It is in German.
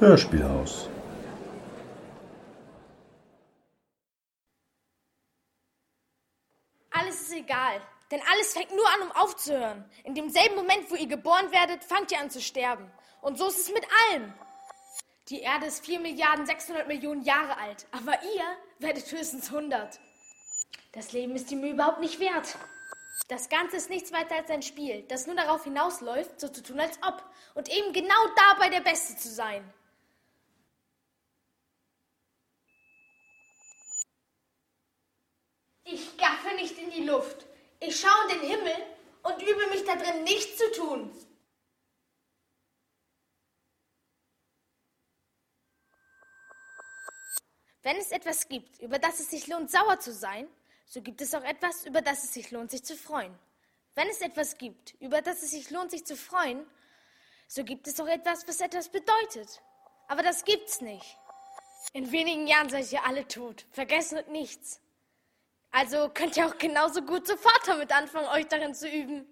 Hörspielhaus. Alles ist egal, denn alles fängt nur an, um aufzuhören. In demselben Moment, wo ihr geboren werdet, fangt ihr an zu sterben. Und so ist es mit allem. Die Erde ist 4 Milliarden 600 Millionen Jahre alt, aber ihr werdet höchstens 100. Das Leben ist die Mühe überhaupt nicht wert. Das Ganze ist nichts weiter als ein Spiel, das nur darauf hinausläuft, so zu tun, als ob und eben genau dabei der Beste zu sein. Ich gaffe nicht in die Luft. Ich schaue in den Himmel und übe mich da drin, nichts zu tun. Wenn es etwas gibt, über das es sich lohnt, sauer zu sein, so gibt es auch etwas, über das es sich lohnt, sich zu freuen. Wenn es etwas gibt, über das es sich lohnt, sich zu freuen, so gibt es auch etwas, was etwas bedeutet. Aber das gibt's nicht. In wenigen Jahren seid ihr alle tot, vergessen und nichts. Also könnt ihr auch genauso gut sofort damit anfangen, euch darin zu üben.